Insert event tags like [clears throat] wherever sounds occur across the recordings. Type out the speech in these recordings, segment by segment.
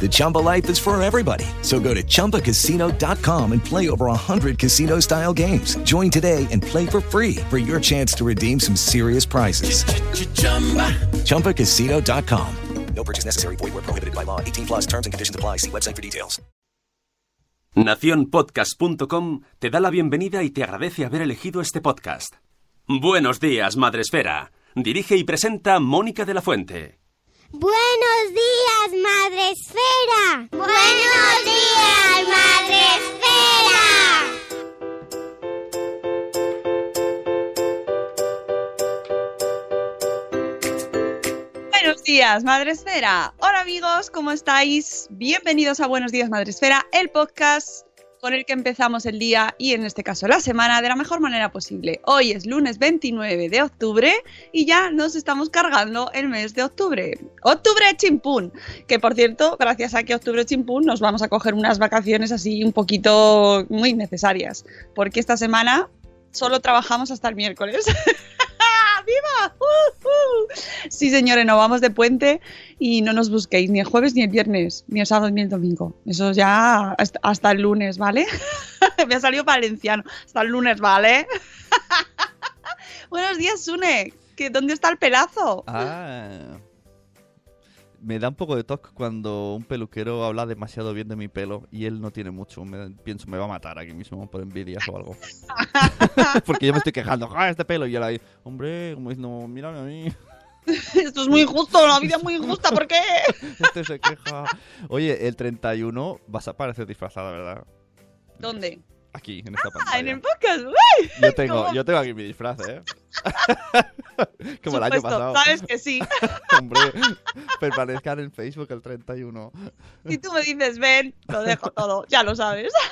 The Chumba life is for everybody. So go to ChumbaCasino.com and play over 100 casino-style games. Join today and play for free for your chance to redeem some serious prizes. ChumbaCasino.com. No purchase necessary. Void were prohibited by law. 18 plus terms and conditions apply. See website for details. Naciónpodcast.com te da la bienvenida y te agradece haber elegido este podcast. Buenos días, Madresfera. Dirige y presenta Mónica de la Fuente. Buenos días, Madre Esfera. Buenos días, Madre Esfera. Buenos días, Madre Esfera. Hola amigos, ¿cómo estáis? Bienvenidos a Buenos días, Madre Esfera, el podcast con el que empezamos el día y en este caso la semana de la mejor manera posible. Hoy es lunes 29 de octubre y ya nos estamos cargando el mes de octubre. Octubre chimpún, que por cierto, gracias a que octubre chimpún nos vamos a coger unas vacaciones así un poquito muy necesarias, porque esta semana solo trabajamos hasta el miércoles. [laughs] ¡Viva! ¡Uh, uh! Sí, señores, nos vamos de puente y no nos busquéis ni el jueves ni el viernes, ni el sábado ni el domingo. Eso ya hasta, el lunes, ¿vale? [laughs] Me ha salido valenciano. Hasta el lunes, ¿vale? [laughs] Buenos días, Sune. ¿Qué- ¿Dónde está el pelazo? Ah. Me da un poco de toque cuando un peluquero habla demasiado bien de mi pelo y él no tiene mucho. Me, pienso, me va a matar aquí mismo por envidias o algo. [laughs] Porque yo me estoy quejando, ¡ah, este pelo! Y él ahí, hombre, como diciendo, mírame a mí. [laughs] Esto es muy injusto, la vida es muy injusta, ¿por qué? [laughs] Este se queja. Oye, el 31 vas a aparecer disfrazada, ¿verdad? ¿Dónde? Aquí, en esta Ah, pantalla. en el podcast. Yo tengo, ¿Cómo? yo tengo aquí mi disfraz, ¿eh? [laughs] Como el año pasado. Sabes que sí. [laughs] Hombre, permanezcan en Facebook el 31. Si tú me dices ven, lo dejo todo, ya lo sabes. [laughs]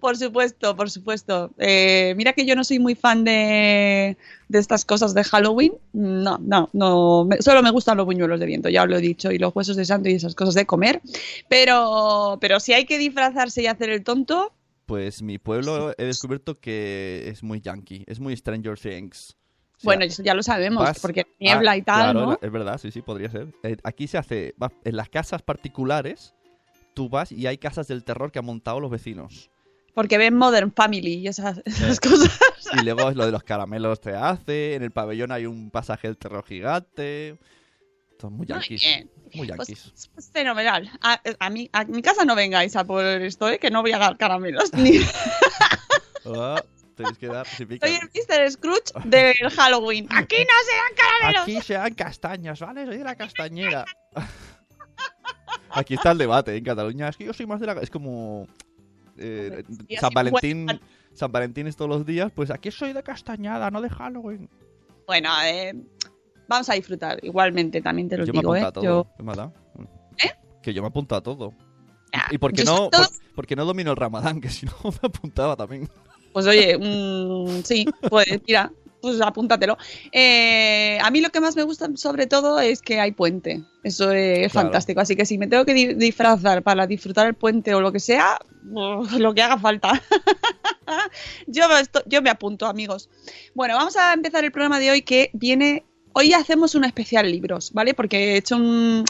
por supuesto, por supuesto. Eh, mira que yo no soy muy fan de, de estas cosas de Halloween. No, no, no. me- solo me gustan los buñuelos de viento, ya os lo he dicho, y los huesos de santo y esas cosas de comer. Pero, pero si hay que disfrazarse y hacer el tonto, Pues mi pueblo he descubierto que es muy yankee, es muy Stranger Things. O sea, bueno, eso ya lo sabemos, vas- porque niebla Ah, y tal, claro, ¿no? es verdad, sí, sí, podría ser. Eh, aquí se hace, va- en las casas particulares, tú vas y hay casas del terror que han montado los vecinos. Porque ven Modern Family y esas, esas cosas. Y luego lo de los caramelos te hace, en el pabellón hay un pasaje del terror gigante. Muy Muy yankees. bien. Muy Pues, yankees. pues fenomenal. A, a mi, a mi casa no vengáis a por esto, ¿eh? que no voy a dar caramelos. Ni... Ah, [laughs] tenéis que dar, si. Soy el Mr. Scrooge del Halloween. Aquí no se dan caramelos. Aquí se dan castañas, ¿vale? Soy de la castañera. Aquí está el debate en Cataluña. Es que yo soy más de la. Es como. eh, San Valentín. San Valentín es todos los días. Pues aquí soy de castañada, no de Halloween. Bueno, eh, vamos a disfrutar igualmente, también te lo yo me digo, apunto ¿eh? a todo. ¿Eh? Que yo me apunto a todo. Ah, ¿Y por qué, no, todo- por, por qué no domino el ramadán? [laughs] Que si no me apuntaba también. Pues oye, mm, sí, pues mira, pues apúntatelo. Eh, a mí lo que más me gusta sobre todo es que hay puente. Eso es Claro. fantástico. Así que si me tengo que di- disfrazar para disfrutar el puente o lo que sea, lo que haga falta. [laughs] yo, me yo me apunto, amigos. Bueno, vamos a empezar el programa de hoy que viene... Hoy hacemos un especial libros, ¿vale? Porque he hecho un...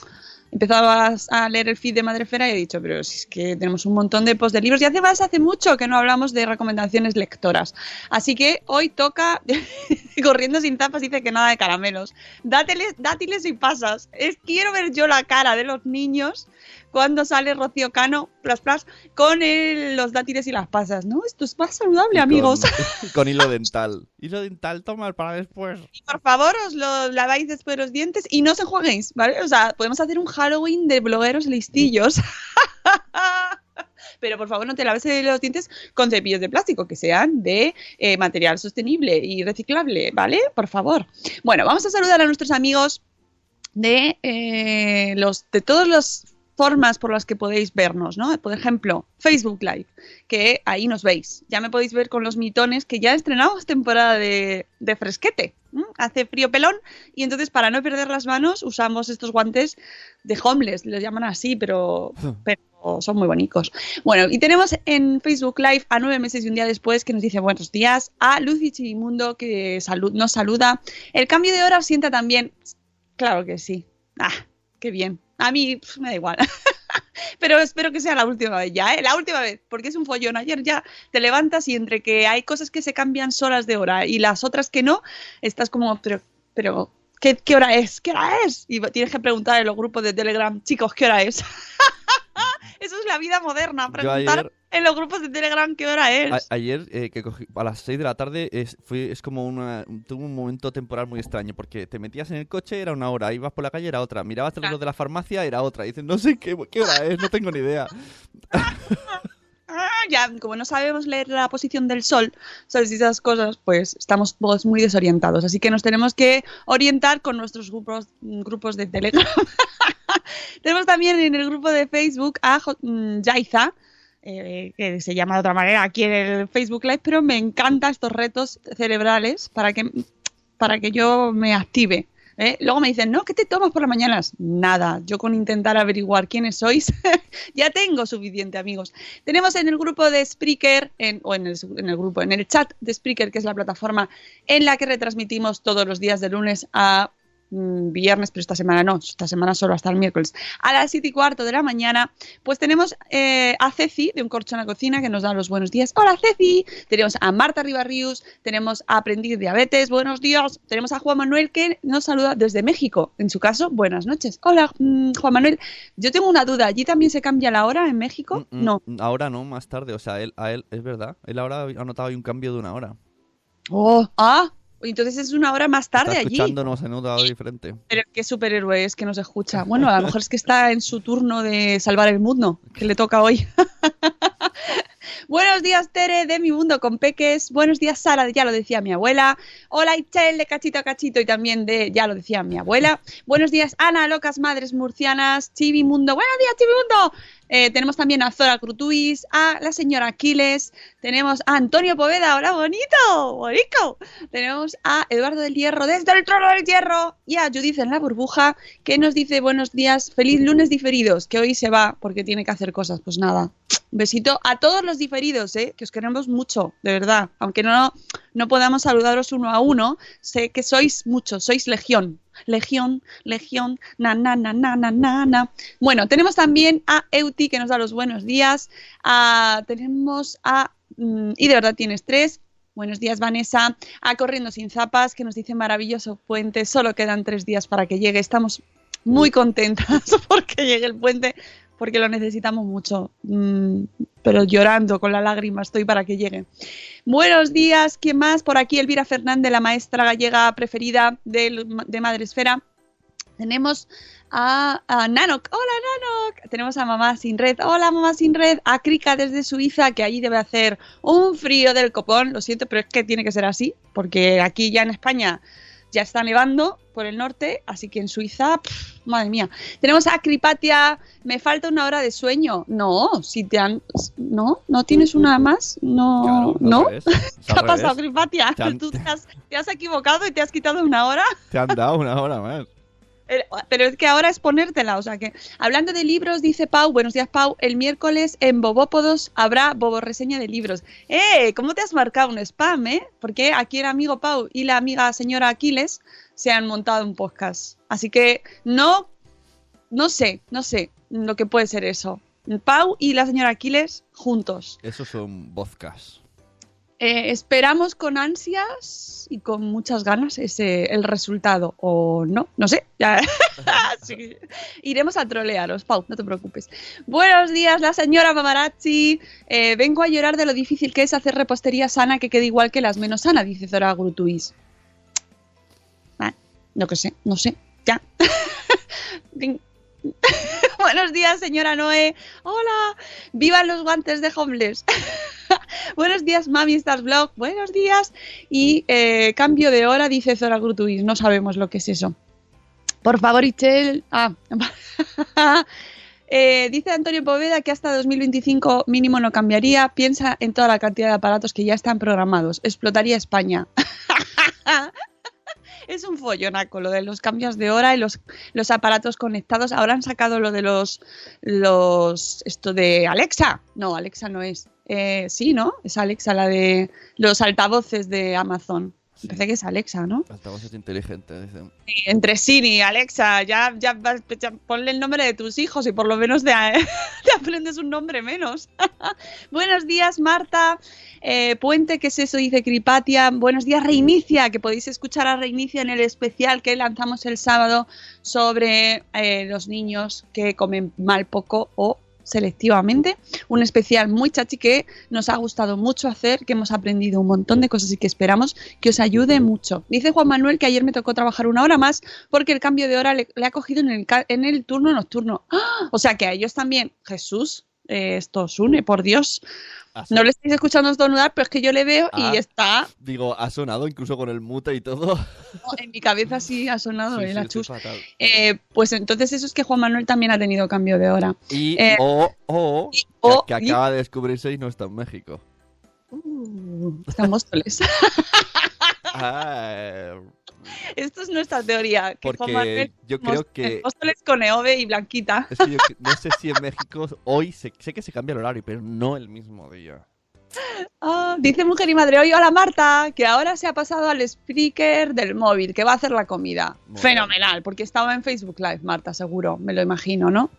Empezaba a leer el feed de Madrefera y he dicho, pero si es que tenemos un montón de post de libros y hace hace mucho que no hablamos de recomendaciones lectoras. Así que hoy toca, [laughs] corriendo sin tapas, dice que nada de caramelos. Dátiles, dátiles y pasas. Es, quiero ver yo la cara de los niños cuando sale Rocío Cano, plas, plas, con el- los dátiles y las pasas. No, esto es más saludable, Y amigos. [laughs] Con, hilo dental. Hilo dental, toma para después. Y por favor, os lo laváis después los dientes y no os enjuaguéis, ¿vale? O sea, podemos hacer un Halloween de blogueros listillos. [laughs] Pero por favor no te laves los dientes con cepillos de plástico, que sean de eh, material sostenible y reciclable, ¿vale? Por favor. Bueno, vamos a saludar a nuestros amigos de eh, los de todas las formas por las que podéis vernos, ¿no? Por ejemplo, Facebook Live, que ahí nos veis. Ya me podéis ver con los mitones que ya estrenamos temporada de, de fresquete. Hace frío pelón y entonces para no perder las manos usamos estos guantes de homeless, les llaman así, pero, pero son muy bonitos. Bueno, y tenemos en Facebook Live a nueve meses y un día después que nos dice buenos días, a Lucy Chivimundo que salu- nos saluda. El cambio de hora os sienta también. Claro que sí. Ah, qué bien. A mí pf, me da igual. [laughs] Pero espero que sea la última vez ya, ¿eh? La última vez, porque es un follón. Ayer ya te levantas y entre que hay cosas que se cambian solas de hora y las otras que no, estás como, pero, pero, ¿qué, qué hora es? ¿Qué hora es? Y tienes que preguntar en los grupos de Telegram, chicos, ¿qué hora es? [laughs] Eso es la vida moderna, preguntar en los grupos de Telegram qué hora es. A- ayer, eh, que cogí, a las 6 de la tarde, es, fue, es como una, tuvo un momento temporal muy extraño, porque te metías en el coche, era una hora, ibas por la calle, era otra, mirabas el reloj de la farmacia, era otra, y dices, no sé qué, qué hora es, no tengo ni idea. [laughs] Ah, ya, como no sabemos leer la posición del sol, sabes, esas cosas, pues estamos todos muy desorientados. Así que nos tenemos que orientar con nuestros grupos, grupos de Telegram. [laughs] tenemos también en el grupo de Facebook a mm, Yaiza, eh, que se llama de otra manera aquí en el Facebook Live, pero me encantan estos retos cerebrales para que, para que yo me active. ¿eh? Luego me dicen, no, ¿qué te tomas por las mañanas? Nada, yo con intentar averiguar quiénes sois [laughs] ya tengo suficiente amigos. Tenemos en el grupo de Spreaker, o en el, en el grupo, en el chat de Spreaker, que es la plataforma en la que retransmitimos todos los días de lunes a viernes, pero esta semana no, esta semana solo hasta el miércoles, a las 7 y cuarto de la mañana, pues tenemos eh, a Ceci de Un Corcho en la Cocina que nos da los buenos días. Hola Ceci, tenemos a Marta Ribarrius, tenemos a Aprendiz Diabetes, buenos días, tenemos a Juan Manuel que nos saluda desde México, en su caso, buenas noches. Hola mm, Juan Manuel, yo tengo una duda, ¿allí también se cambia la hora en México? Mm, mm, No. Ahora no, más tarde, o sea, él, a él, es verdad, él ahora ha notado un cambio de una hora. Oh, ah, entonces es una hora más tarde Está allí. escuchándonos en hora diferente. Pero qué superhéroe es que nos escucha. Bueno, a lo mejor es que está en su turno de salvar el mundo, que le toca hoy. [laughs] Buenos días, Tere, de mi mundo con peques. Buenos días, Sara, de ya lo decía mi abuela. Hola, Itzel, de cachito a cachito y también de ya lo decía mi abuela. Buenos días, Ana, locas madres murcianas. Chivi Mundo. Buenos días, Chivi Mundo. Eh, tenemos también a Zora Crutuis, a la señora Aquiles. Tenemos a Antonio Poveda. Hola, bonito, bonito. Tenemos a Eduardo del Hierro desde el trono del Hierro y a Judith en la burbuja que nos dice buenos días, feliz lunes diferidos, que hoy se va porque tiene que hacer cosas. Pues nada, besito a todos los diferidos, ¿eh? que os queremos mucho, de verdad. Aunque no, no podamos saludaros uno a uno, sé que sois muchos, sois legión. Legión, legión, na, na, na, na, na, na, na. Bueno, tenemos también a Euti que nos da los buenos días. A- tenemos a. mm, y de verdad tienes tres. Buenos días, Vanessa. A Corriendo Sin Zapas, que nos dice maravilloso puente. Solo quedan tres días para que llegue. Estamos muy contentas [laughs] porque llegue el puente, porque lo necesitamos mucho. Mm, pero llorando con la lágrima estoy para que llegue. Buenos días, ¿quién más? Por aquí Elvira Fernández, la maestra gallega preferida del- de Madresfera. Tenemos a, a Nanok. Hola, Nanok. Tenemos a Mamá Sin Red. Hola, Mamá Sin Red. A Krika desde Suiza, que allí debe hacer un frío del copón. Lo siento, pero es que tiene que ser así, porque aquí ya en España ya está nevando por el norte, así que en Suiza, pff, madre mía. Tenemos a Cripatia, me falta una hora de sueño. No, si te han... No, no tienes una más. No, Claro, no. revés, [laughs] ¿Qué ha pasado. Cripatia? Te han- Tú te has, te has equivocado y te has quitado una hora. Te han dado una hora más. Eh, Pero es que ahora es ponértela, o sea que hablando de libros, dice Pau, buenos días Pau, el miércoles en Bobópodos habrá Bobo reseña de libros. ¡Eh! ¿Cómo te has marcado un spam, eh? Porque aquí el amigo Pau y la amiga señora Aquiles se han montado un podcast. Así que no, no sé, no sé lo que puede ser eso. Pau y la señora Aquiles juntos. Esos son vodkas. Eh, esperamos con ansias y con muchas ganas ese el resultado o no, no sé. [laughs] Iremos a trolearos, Pau, no te preocupes. Buenos días, la señora Mamarazzi. Eh, vengo a llorar de lo difícil que es hacer repostería sana que quede igual que las menos sanas, dice Zora Grutuis. No que sé, no sé, ya. [laughs] Buenos días, señora Noé. Hola. Vivan los guantes de homeless. [laughs] [laughs] Buenos días, Mami Stars Blog. Buenos días. Y eh, cambio de hora, dice Zora Grutuis. No sabemos lo que es eso. Por favor, Ichel. Ah. [laughs] Eh, dice Antonio Poveda que hasta 2025 mínimo no cambiaría. Piensa en toda la cantidad de aparatos que ya están programados. Explotaría España. [laughs] es un follonaco lo de los cambios de hora y los, los aparatos conectados. Ahora han sacado lo de los, los esto de Alexa. No, Alexa no es. Eh, sí, ¿no? Es Alexa la de los altavoces de Amazon. Sí. Parece que es Alexa, ¿no? Altavoces inteligentes, dicen. Sí, Entre Siri y Alexa, ya, ya, ponle el nombre de tus hijos y por lo menos te, [laughs] te aprendes un nombre menos. [laughs] Buenos días, Marta. Eh, Puente, ¿qué es eso? Dice Cripatia. Buenos días, Reinicia, que podéis escuchar a Reinicia en el especial que lanzamos el sábado sobre eh, los niños que comen mal poco o selectivamente. Un especial muy chachi que nos ha gustado mucho hacer, que hemos aprendido un montón de cosas y que esperamos que os ayude mucho. Dice Juan Manuel que ayer me tocó trabajar una hora más porque el cambio de hora le, ha cogido en el, en el turno nocturno. ¡Ah! O sea que a ellos también, Jesús, eh, esto os une, por Dios. Así- No le estáis escuchando estornudar, pero es que yo le veo Ah. y está Digo, ha sonado incluso con el mute y todo. en mi cabeza sí ha sonado Sí, achus. estoy fatal. Eh, pues entonces eso es que Juan Manuel también ha tenido cambio de hora. Y Eh, o, o, y- que- y- acaba de descubrirse y no está en México. Uh, está en Móstoles. [laughs] Ah, Esto es nuestra teoría. Que porque Manuel yo creo que Móstoles con Eove y Blanquita. es que yo que- no sé si en México hoy se- sé que se cambia el horario, pero no el mismo día. Ah, dice Mujer y Madre hoy, hola Marta, que ahora se ha pasado al speaker del móvil, que va a hacer la comida. Muy Fenomenal, porque estaba en Facebook Live, Marta, seguro, me lo imagino, ¿no?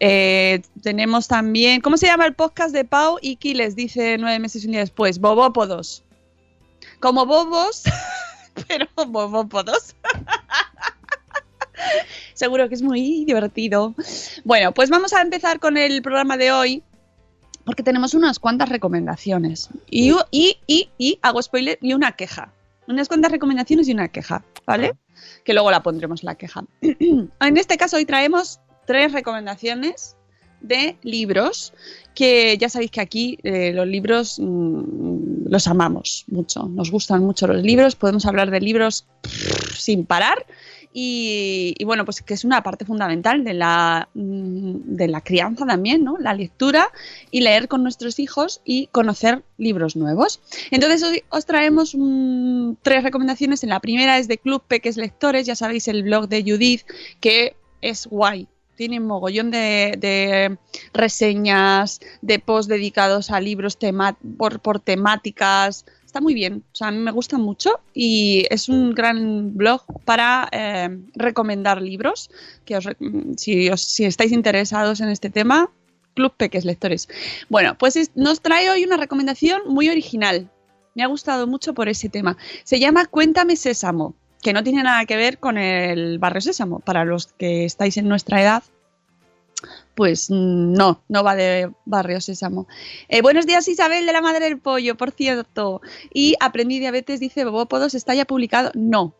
Eh, tenemos también, ¿cómo se llama el podcast de Pau y Kiles? Dice nueve meses y un día después, Bobópodos. Como bobos, [laughs] pero bobópodos. [laughs] Seguro que es muy divertido. Bueno, pues vamos a empezar con el programa de hoy, porque tenemos unas cuantas recomendaciones. Y, y, y, y hago spoiler, y una queja. Unas cuantas recomendaciones y una queja, ¿vale? Que luego la pondremos la queja. [clears throat] en este caso hoy traemos tres recomendaciones de libros que ya sabéis que aquí eh, los libros mm, los amamos mucho, nos gustan mucho los libros, podemos hablar de libros sin parar y, bueno, pues que es una parte fundamental de la, mm, de la crianza también, ¿no? La lectura y leer con nuestros hijos y conocer libros nuevos. Entonces hoy os traemos mm, tres recomendaciones. La primera es de Club Peques Lectores, ya sabéis el blog de Judith, que es guay. Tiene un mogollón de, reseñas, de posts dedicados a libros por, temáticas. Está muy bien, o sea, a mí me gusta mucho y es un gran blog para eh, recomendar libros. Que os si, estáis interesados en este tema, Club Peques Lectores. Bueno, pues es- nos trae hoy una recomendación muy original. Me ha gustado mucho por ese tema. Se llama Cuéntame Sésamo, que no tiene nada que ver con el barrio Sésamo. Para los que estáis en nuestra edad, pues mm, no, no va de barrio Sésamo. Eh, buenos días Isabel de la Madre del Pollo, por cierto. Y Aprendí Diabetes dice, Bobópodos está ya publicado. No,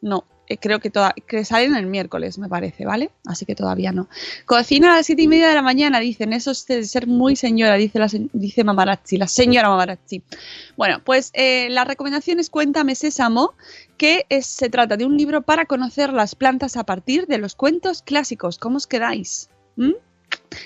no. Eh, Creo que, toda, que salen el miércoles, me parece, ¿vale? Así que todavía no. Cocina a las siete y media de la mañana, dicen. Eso es de ser muy señora, dice, la, dice la señora Mamarazzi. Bueno, pues eh, la recomendación es Cuéntame Sésamo, que se trata de un libro para conocer las plantas a partir de los cuentos clásicos. ¿Cómo os quedáis? ¿Mm?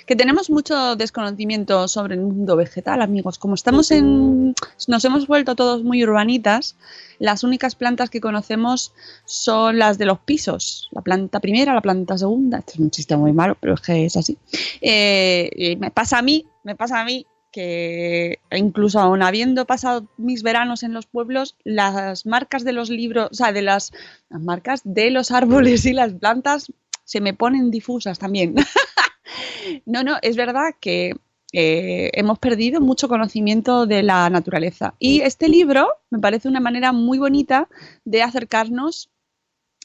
Que tenemos mucho desconocimiento sobre el mundo vegetal, amigos. Como estamos en. nos hemos vuelto todos muy urbanitas, las únicas plantas que conocemos son las de los pisos. La planta primera, la planta segunda. Esto es un chiste muy malo, pero es que es así. Eh, me pasa a mí, me pasa a mí que incluso aún habiendo pasado mis veranos en los pueblos, las marcas de los libros, o sea, de las, las marcas de los árboles y las plantas se me ponen difusas también. [laughs] no, no, es verdad que eh, hemos perdido mucho conocimiento de la naturaleza. Y este libro me parece una manera muy bonita de acercarnos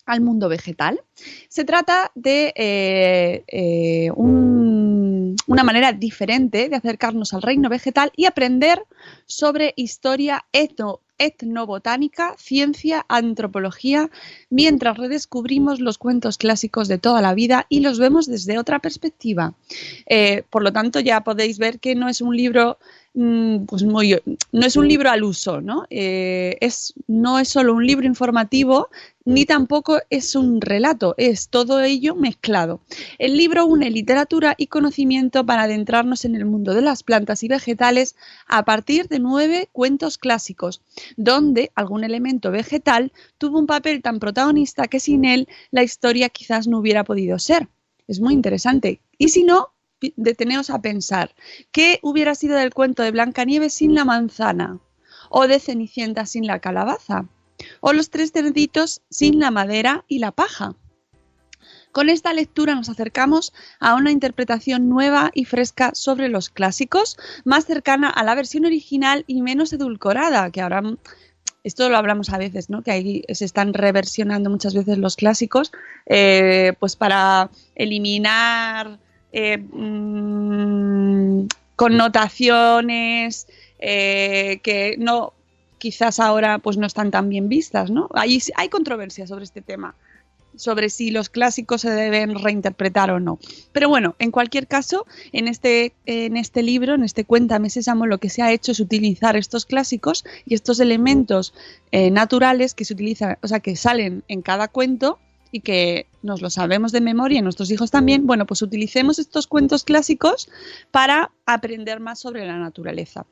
al mundo vegetal. Se trata de eh, eh, un- una manera diferente de acercarnos al reino vegetal y aprender sobre historia etno, etnobotánica, ciencia, antropología, mientras redescubrimos los cuentos clásicos de toda la vida y los vemos desde otra perspectiva. Eh, por lo tanto, ya podéis ver que no es un libro pues muy, no es un libro al uso, ¿no? Eh, es, no es solo un libro informativo, ni tampoco es un relato, es todo ello mezclado. El libro une literatura y conocimiento para adentrarnos en el mundo de las plantas y vegetales a partir de nueve cuentos clásicos, donde algún elemento vegetal tuvo un papel tan protagonista que sin él la historia quizás no hubiera podido ser. Es muy interesante. Y si no, deteneos a pensar, ¿qué hubiera sido del cuento de Blancanieves sin la manzana? ¿O de Cenicienta sin la calabaza? ¿O los tres cerditos sin la madera y la paja? Con esta lectura nos acercamos a una interpretación nueva y fresca sobre los clásicos, más cercana a la versión original y menos edulcorada, que ahora esto lo hablamos a veces, ¿no? Que ahí se están reversionando muchas veces los clásicos, eh, pues para eliminar eh, mm, connotaciones eh, que no quizás ahora pues no están tan bien vistas, ¿no? Hay, hay controversia sobre este tema sobre si los clásicos se deben reinterpretar o no. Pero bueno, en cualquier caso, en este, en este libro, en este Cuéntame lo que se ha hecho es utilizar estos clásicos y estos elementos eh, naturales que se utilizan, o sea, que salen en cada cuento y que nos lo sabemos de memoria, nuestros hijos también, bueno, pues utilicemos estos cuentos clásicos para aprender más sobre la naturaleza.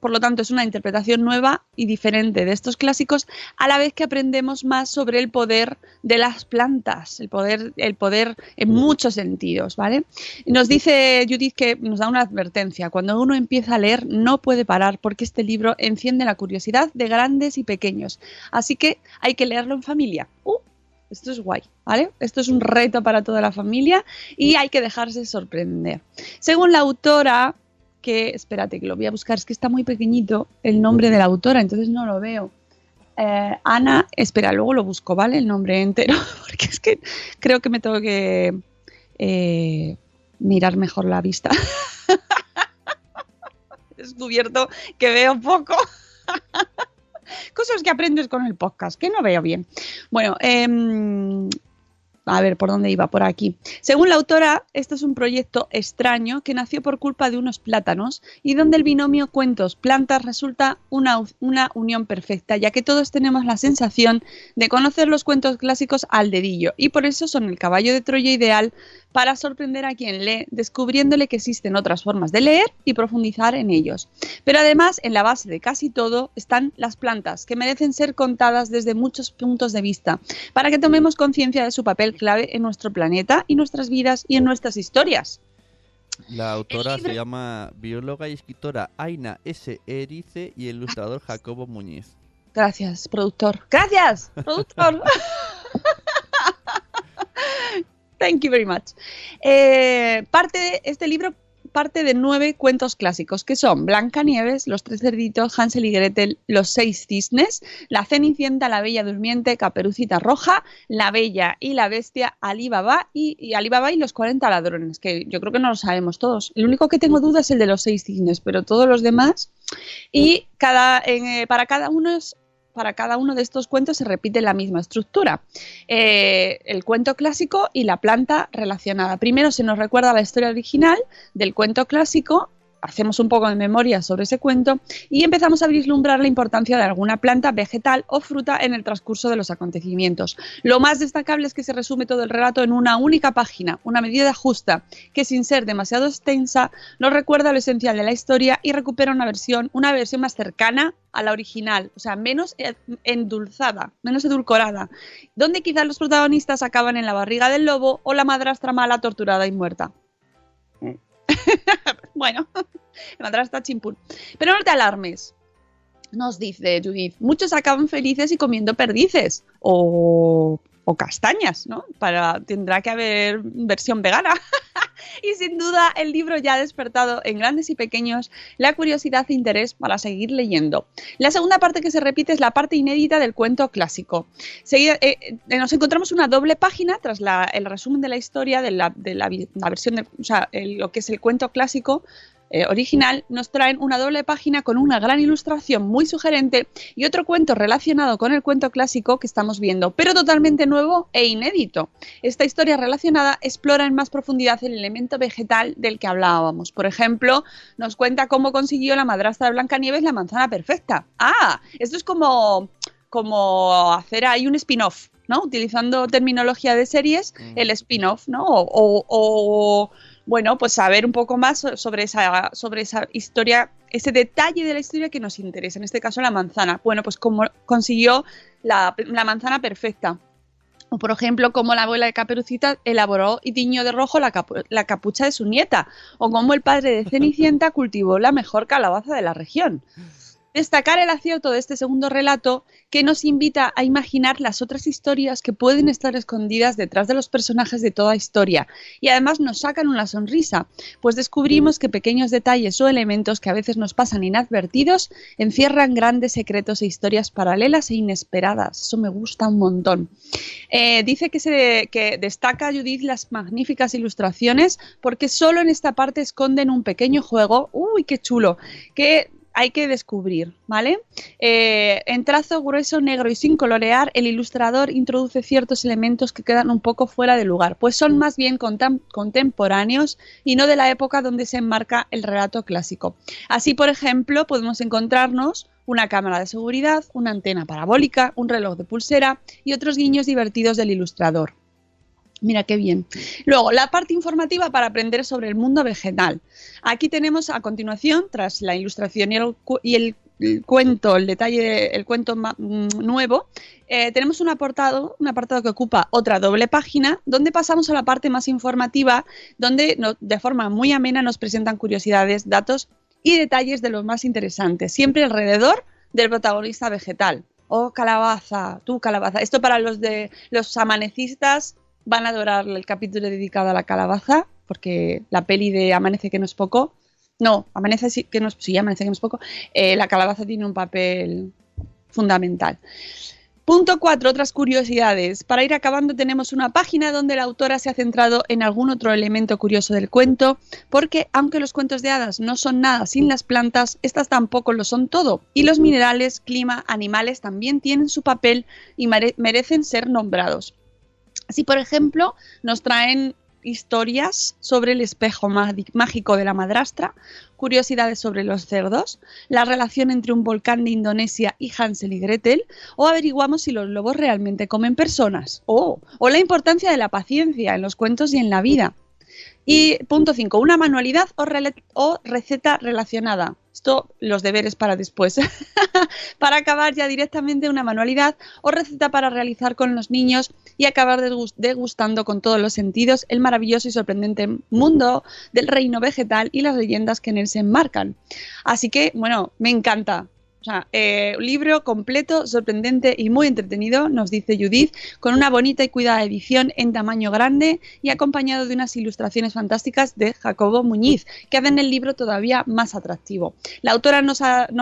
Por lo tanto, es una interpretación nueva y diferente de estos clásicos, a la vez que aprendemos más sobre el poder de las plantas, el poder, el poder en muchos sentidos, ¿vale? Nos dice Judith que nos da una advertencia. Cuando uno empieza a leer, no puede parar porque este libro enciende la curiosidad de grandes y pequeños. Así que hay que leerlo en familia. Uh, esto es guay, ¿vale? Esto es un reto para toda la familia y hay que dejarse sorprender. Según la autora, que, espérate, que lo voy a buscar, es que está muy pequeñito el nombre de la autora, entonces no lo veo. Eh, Ana, espera, luego lo busco, ¿vale? El nombre entero, [laughs] porque es que creo que me tengo que eh, mirar mejor la vista. [laughs] He descubierto que veo poco. [laughs] Cosas que aprendes con el podcast, que no veo bien. Bueno, em, a ver, ¿por dónde iba? Por aquí. Según la autora, esto es un proyecto extraño que nació por culpa de unos plátanos y donde el binomio cuentos-plantas resulta una, una unión perfecta, ya que todos tenemos la sensación de conocer los cuentos clásicos al dedillo y por eso son el caballo de Troya ideal para sorprender a quien lee, descubriéndole que existen otras formas de leer y profundizar en ellos. Pero además, en la base de casi todo están las plantas, que merecen ser contadas desde muchos puntos de vista, para que tomemos conciencia de su papel clave en nuestro planeta y nuestras vidas y en nuestras historias. La autora libro- se llama bióloga y escritora Aina S. Erice y el ilustrador Jacobo Muñiz. Gracias, productor. Gracias, productor. [laughs] Thank you very much. Eh, parte de este libro parte de nueve cuentos clásicos que son Blancanieves, Los tres cerditos, Hansel y Gretel, Los seis cisnes, La Cenicienta, La Bella Durmiente, Caperucita Roja, La Bella y la Bestia, Alibaba y, y Alibaba y los 40 ladrones, que yo creo que no lo sabemos todos. El único que tengo duda es el de los seis cisnes, pero todos los demás. Y cada, eh, para cada uno es para cada uno de estos cuentos se repite la misma estructura. Eh, el cuento clásico y la planta relacionada. Primero se nos recuerda la historia original del cuento clásico, hacemos un poco de memoria sobre ese cuento y empezamos a vislumbrar la importancia de alguna planta, vegetal o fruta en el transcurso de los acontecimientos. Lo más destacable es que se resume todo el relato en una única página, una medida justa, que sin ser demasiado extensa nos recuerda lo esencial de la historia y recupera una versión, una versión más cercana a la original, o sea, menos eh, endulzada, menos edulcorada, donde quizás los protagonistas acaban en la barriga del lobo o la madrastra mala torturada y muerta. [laughs] bueno, [laughs] la madrastra chimpún. Pero no te alarmes, nos dice Judith. Muchos acaban felices y comiendo perdices o, o castañas, ¿no? Tendrá que haber versión vegana. [laughs] y sin duda el libro ya ha despertado en grandes y pequeños la curiosidad e interés para seguir leyendo. La segunda parte que se repite es la parte inédita del cuento clásico. Eh, eh, nos encontramos una doble página tras el resumen de la historia de la, de la versión, de, lo que es el cuento clásico eh, original, nos traen una doble página con una gran ilustración muy sugerente y otro cuento relacionado con el cuento clásico que estamos viendo, pero totalmente nuevo e inédito. Esta historia relacionada explora en más profundidad el elemento vegetal del que hablábamos. Por ejemplo, nos cuenta cómo consiguió la madrastra de Blancanieves la manzana perfecta. Ah, esto es como, como hacer ahí un spin-off. ¿no? Utilizando terminología de series, el spin-off, ¿no? O, o- o, bueno, pues saber un poco más so- sobre esa, sobre esa historia, ese detalle de la historia que nos interesa, en este caso la manzana. Bueno, pues cómo consiguió la, la manzana perfecta. O por ejemplo, cómo la abuela de Caperucita elaboró y tiñó de rojo la, capu- la capucha de su nieta. O cómo el padre de Cenicienta cultivó la mejor calabaza de la región. Destacar el acierto de este segundo relato que nos invita a imaginar las otras historias que pueden estar escondidas detrás de los personajes de toda historia y además nos sacan una sonrisa, pues descubrimos que pequeños detalles o elementos que a veces nos pasan inadvertidos encierran grandes secretos e historias paralelas e inesperadas. Eso me gusta un montón. Eh, dice que, se, que destaca Judith las magníficas ilustraciones porque solo en esta parte esconden un pequeño juego, uy, qué chulo, que hay que descubrir, ¿vale? Eh, en trazo grueso, negro y sin colorear, el ilustrador introduce ciertos elementos que quedan un poco fuera de lugar, pues son más bien contem- contemporáneos y no de la época donde se enmarca el relato clásico. Así, por ejemplo, podemos encontrarnos una cámara de seguridad, una antena parabólica, un reloj de pulsera y otros guiños divertidos del ilustrador. Mira qué bien. Luego, la parte informativa para aprender sobre el mundo vegetal. Aquí tenemos a continuación, tras la ilustración y el, cuento, el detalle, el cuento mm, nuevo, eh, tenemos un apartado, un apartado que ocupa otra doble página, donde pasamos a la parte más informativa, donde de forma muy amena nos presentan curiosidades, datos y detalles de los más interesantes, siempre alrededor del protagonista vegetal. Oh, calabaza, tú calabaza. Esto para los de los amanecistas van a adorar el capítulo dedicado a la calabaza, porque la peli de Amanece que no es poco, no, Amanece que no es, sí, Amanece que no es poco, eh, la calabaza tiene un papel fundamental. Punto 4. Otras curiosidades. Para ir acabando tenemos una página donde la autora se ha centrado en algún otro elemento curioso del cuento, porque aunque los cuentos de hadas no son nada sin las plantas, estas tampoco lo son todo. Y los minerales, clima, animales también tienen su papel y mere- merecen ser nombrados. Así, por ejemplo, nos traen historias sobre el espejo mágico de la madrastra, curiosidades sobre los cerdos, la relación entre un volcán de Indonesia y Hansel y Gretel, o averiguamos si los lobos realmente comen personas, o, o la importancia de la paciencia en los cuentos y en la vida. Y punto 5, una manualidad o, o receta relacionada. Esto, los deberes para después. [laughs] para acabar ya directamente una manualidad o receta para realizar con los niños y acabar degustando con todos los sentidos el maravilloso y sorprendente mundo del reino vegetal y las leyendas que en él se enmarcan. Así que, bueno, me encanta. Sea, eh, un libro completo, sorprendente y muy entretenido, nos dice Judith, con una bonita y cuidada edición en tamaño grande y acompañado de unas ilustraciones fantásticas de Jacobo Muñiz, que hacen el libro todavía más atractivo. La autora nos,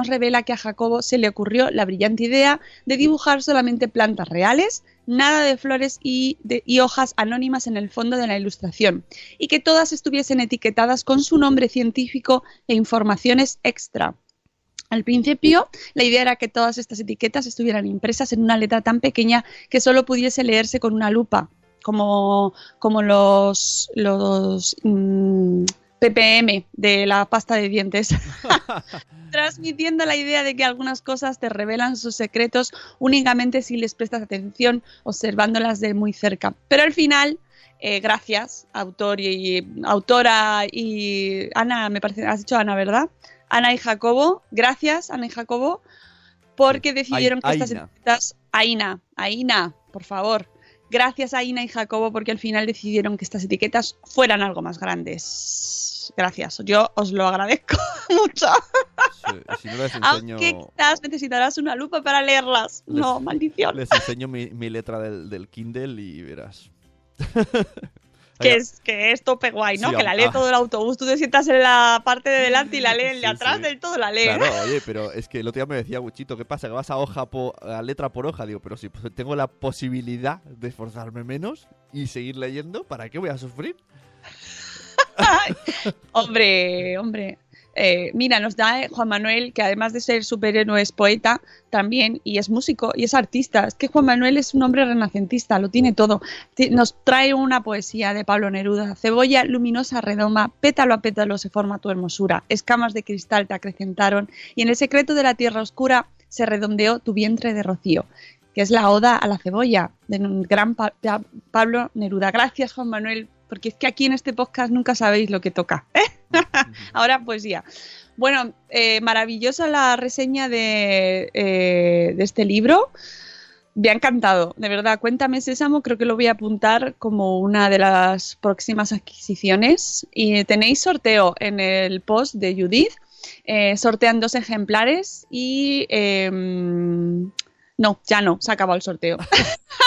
revela que a Jacobo se le ocurrió la brillante idea de dibujar solamente plantas reales, nada de flores y hojas anónimas en el fondo de la ilustración, y que todas estuviesen etiquetadas con su nombre científico e informaciones extra. Al principio, la idea era que todas estas etiquetas estuvieran impresas en una letra tan pequeña que solo pudiese leerse con una lupa, como, como los, los mm, ppm de la pasta de dientes, [laughs] transmitiendo la idea de que algunas cosas te revelan sus secretos únicamente si les prestas atención observándolas de muy cerca. Pero al final, eh, gracias, autor y, y autora y Ana, me parece, has dicho Ana, ¿verdad? Ana y Jacobo, gracias Ana y Jacobo, porque decidieron que estas etiquetas, Aina, Aina, por favor, gracias a Aina y Jacobo porque al final decidieron que estas etiquetas fueran algo más grandes. Gracias, yo os lo agradezco [laughs] mucho. Sí, si no les enseño, Aunque quizás necesitarás una lupa para leerlas. Les- No, maldición. les enseño mi, mi letra del, del Kindle y verás. [laughs] Que es, que es tope guay, ¿no? Sí, que la ah. lee todo el autobús. Tú te sientas en la parte de delante y la lee el de Sí, atrás sí. del todo la lee. Claro, [laughs] oye, pero es que el otro día me decía Guchito, ¿qué pasa? Que vas a hoja po- a letra por hoja. Digo, pero si pues, tengo la posibilidad de esforzarme menos y seguir leyendo, ¿para qué voy a sufrir? [laughs] Hombre, hombre. Eh, mira, nos da eh, Juan Manuel, que además de ser superhéroe es poeta también, y es músico, y es artista. Es que Juan Manuel es un hombre renacentista, lo tiene todo. Nos trae una poesía de Pablo Neruda. Cebolla luminosa redoma, pétalo a pétalo se forma tu hermosura. Escamas de cristal te acrecentaron, y en el secreto de la tierra oscura se redondeó tu vientre de rocío que es la oda a la cebolla de un gran Pa- Pa- Pablo Neruda. Gracias, Juan Manuel, porque es que aquí en este podcast nunca sabéis lo que toca. ¿eh? [laughs] Ahora poesía. Bueno, eh, maravillosa la reseña de, eh, de este libro. Me ha encantado, de verdad. Cuéntame Sésamo, creo que lo voy a apuntar como una de las próximas adquisiciones. Y tenéis sorteo en el post de Judith. Eh, sortean dos ejemplares y... no, ya no, se ha acabado el sorteo. [laughs]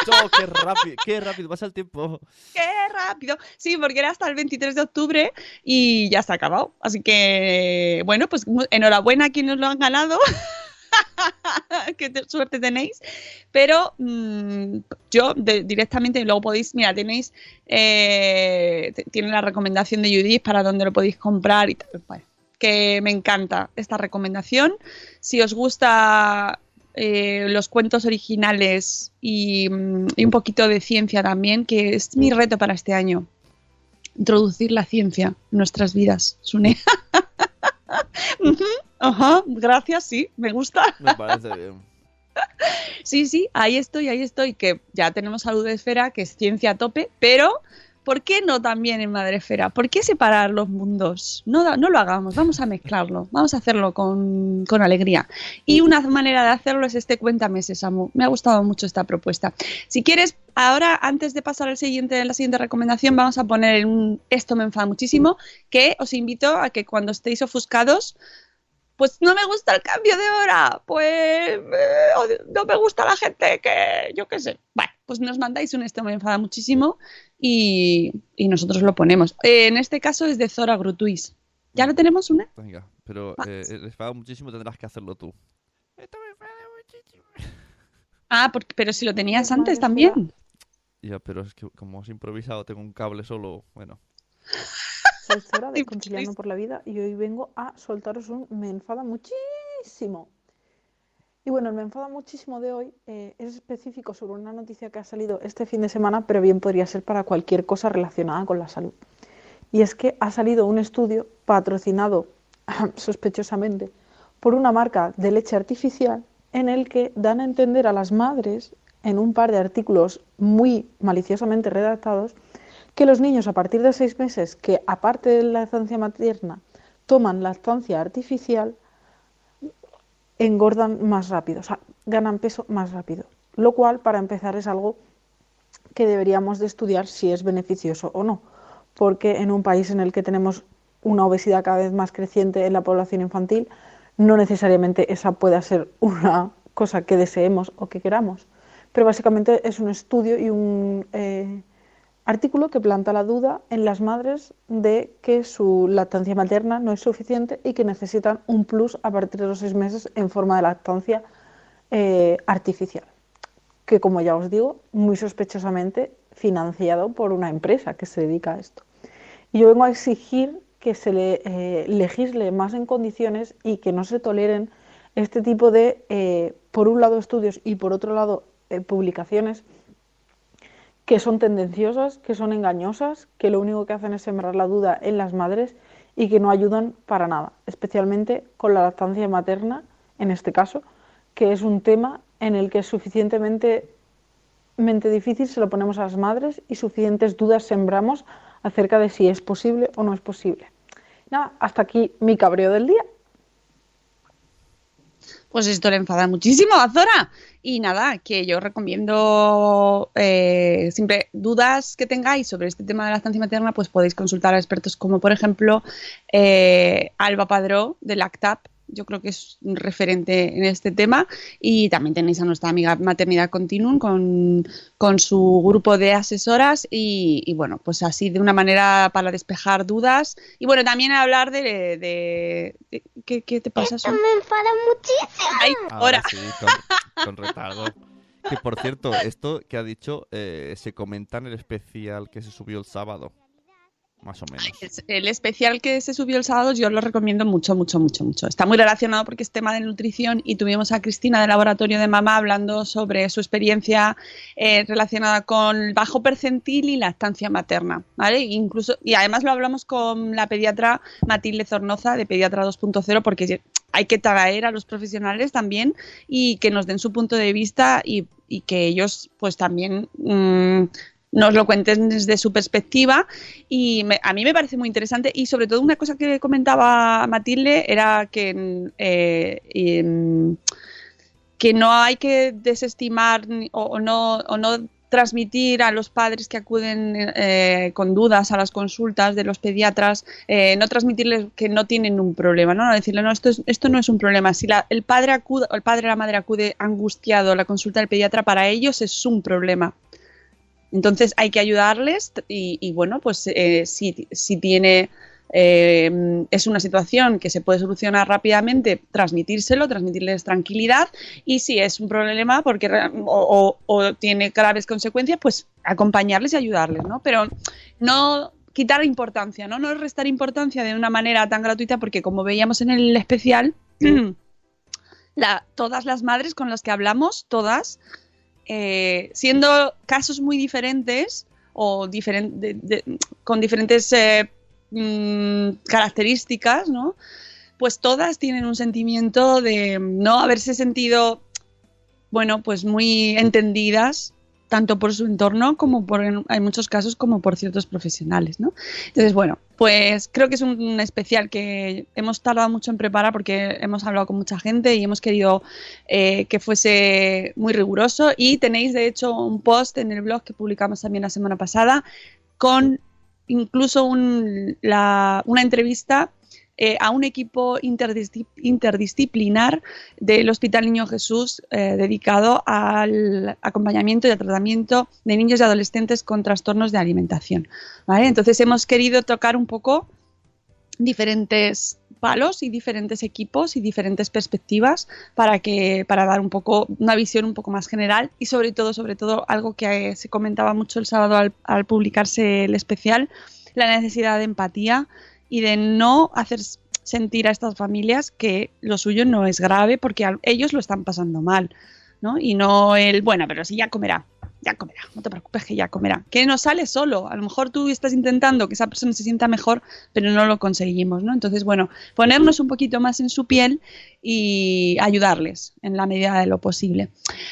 ¡Oh, qué rápido! ¡Qué rápido pasa el tiempo! ¡Qué rápido! Sí, porque era hasta el 23 de octubre y ya se ha acabado. Así que, bueno, pues enhorabuena a quienes lo han ganado. [laughs] Qué te- suerte tenéis. Pero mm, yo de- directamente, luego podéis, mira, tenéis, eh, la recomendación de Judith para dónde lo podéis comprar y tal. Bueno, que me encanta esta recomendación. Si os gusta eh, los cuentos originales y, mm, y un poquito de ciencia también, que es mi reto para este año. Introducir la ciencia en nuestras vidas, Sune. [laughs] Ajá, gracias, sí, me gusta. Me parece bien. Sí, sí, ahí estoy, ahí estoy, que ya tenemos salud de esfera, que es ciencia a tope, pero ¿por qué no también en Madrefera? ¿Por qué separar los mundos? No, no lo hagamos, vamos a mezclarlo, vamos a hacerlo con, con alegría. Y una manera de hacerlo es este Cuéntame Sésamo. Me ha gustado mucho esta propuesta. Si quieres, ahora, antes de pasar al siguiente, la siguiente recomendación, vamos a poner un Esto me enfada muchísimo, que os invito a que cuando estéis ofuscados, pues no me gusta el cambio de hora, pues eh, no me gusta la gente que yo qué sé. Bueno, pues nos mandáis un esto me enfada muchísimo y, y nosotros lo ponemos. Eh, en este caso es de Zora Grutuis. ¿Ya lo tenemos una? Venga, pero eh, les enfada muchísimo, tendrás que hacerlo tú. Esto me enfada muchísimo. Ah, porque- pero si lo tenías antes también. Ya, pero es que como has improvisado, tengo un cable solo. Bueno, Soy Zora de [laughs] Conciliando por la Vida y hoy vengo a soltaros un me enfada muchísimo. Y bueno, me enfada muchísimo de hoy eh, es específico sobre una noticia que ha salido este fin de semana, pero bien podría ser para cualquier cosa relacionada con la salud. Y es que ha salido un estudio patrocinado [laughs] sospechosamente por una marca de leche artificial en el que dan a entender a las madres en un par de artículos muy maliciosamente redactados que los niños a partir de seis meses que aparte de la lactancia materna toman lactancia artificial engordan más rápido, o sea, ganan peso más rápido. Lo cual, para empezar, es algo que deberíamos de estudiar si es beneficioso o no, porque en un país en el que tenemos una obesidad cada vez más creciente en la población infantil, no necesariamente esa pueda ser una cosa que deseemos o que queramos. Pero básicamente es un estudio y un eh, artículo que planta la duda en las madres de que su lactancia materna no es suficiente y que necesitan un plus a partir de los seis meses en forma de lactancia eh, artificial que como ya os digo, muy sospechosamente financiado por una empresa que se dedica a esto. Y yo vengo a exigir que se le eh, legisle más en condiciones y que no se toleren este tipo de, eh, por un lado, estudios y por otro lado, publicaciones que son tendenciosas, que son engañosas, que lo único que hacen es sembrar la duda en las madres y que no ayudan para nada, especialmente con la lactancia materna, en este caso, que es un tema en el que es suficientemente mente difícil se lo ponemos a las madres y suficientes dudas sembramos acerca de si es posible o no es posible. Nada, hasta aquí mi cabreo del día. Pues esto le enfada muchísimo a Zora. Y nada, que yo recomiendo eh, siempre dudas que tengáis sobre este tema de la estancia materna, pues podéis consultar a expertos como por ejemplo eh, Alba Padró de Lactap. Yo creo que es un referente en este tema. Y también tenéis a nuestra amiga Maternidad Continuum con, con su grupo de asesoras. Y, y, bueno, pues así de una manera para despejar dudas. Y bueno, también hablar de. de- de- ¿qué, qué te pasa? Esto me enfada muchísimo. Ay, ahora ahora. sí, con, con retardo. Que por cierto, esto que ha dicho eh, se comenta en el especial que se subió el sábado. Más o menos. El especial que se subió el sábado yo lo recomiendo mucho, mucho, mucho, mucho. Está muy relacionado porque es tema de nutrición y tuvimos a Cristina del Laboratorio de Mamá hablando sobre su experiencia eh, relacionada con el bajo percentil y lactancia materna, ¿vale? Incluso, y además lo hablamos con la pediatra Matilde Zornoza de Pediatra 2.0 porque hay que traer a los profesionales también y que nos den su punto de vista y, y que ellos pues también... mm, nos lo cuenten desde su perspectiva y me- a mí me parece muy interesante y sobre todo una cosa que comentaba Matilde era que, mm, eh, em, que no hay que desestimar o, no, o no transmitir a los padres que acuden eh, con dudas a las consultas de los pediatras, eh, no transmitirles que no tienen un problema, no, no decirle, no, esto, es- esto no es un problema. Si la- el padre acude, el padre o la madre acude angustiado a la consulta del pediatra, para ellos es un problema. Entonces hay que ayudarles y, y, bueno, pues eh, si, si tiene, eh, es una situación que se puede solucionar rápidamente, transmitírselo, transmitirles tranquilidad y si es un problema porque o, o- o tiene graves consecuencias, pues acompañarles y ayudarles, ¿no? Pero no quitar importancia, ¿no? No restar importancia de una manera tan gratuita porque como veíamos en el especial, [clears throat] la- todas las madres con las que hablamos, todas, eh, siendo casos muy diferentes o con diferentes eh, mm, características, ¿no? Pues todas tienen un sentimiento de no haberse sentido, bueno, pues muy entendidas tanto por su entorno como por, en muchos casos, como por ciertos profesionales, ¿no? Entonces, bueno, pues creo que es un, especial que hemos tardado mucho en preparar porque hemos hablado con mucha gente y hemos querido eh, que fuese muy riguroso. Y tenéis de hecho un post en el blog que publicamos también la semana pasada con incluso un- la- una entrevista eh, a un equipo interdisci- interdisciplinar del Hospital Niño Jesús eh, dedicado al acompañamiento y al tratamiento de niños y adolescentes con trastornos de alimentación. ¿vale? Entonces hemos querido tocar un poco diferentes palos y diferentes equipos y diferentes perspectivas para que para dar un poco una visión un poco más general y sobre todo sobre todo algo que eh, se comentaba mucho el sábado al publicarse el especial la necesidad de empatía y de no hacer sentir a estas familias que lo suyo no es grave porque ellos lo están pasando mal ¿no? y no el bueno pero si ya comerá ya comerá, no te preocupes que ya comerá. Que no sale solo. A lo mejor tú estás intentando que esa persona se sienta mejor, pero no lo conseguimos, ¿no? Entonces, bueno, ponernos un poquito más en su piel y ayudarles en la medida de lo posible.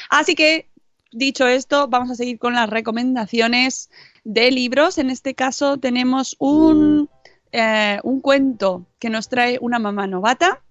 Así que, dicho esto, vamos a seguir con las recomendaciones de libros. En este caso tenemos un, eh, un cuento que nos trae una mamá novata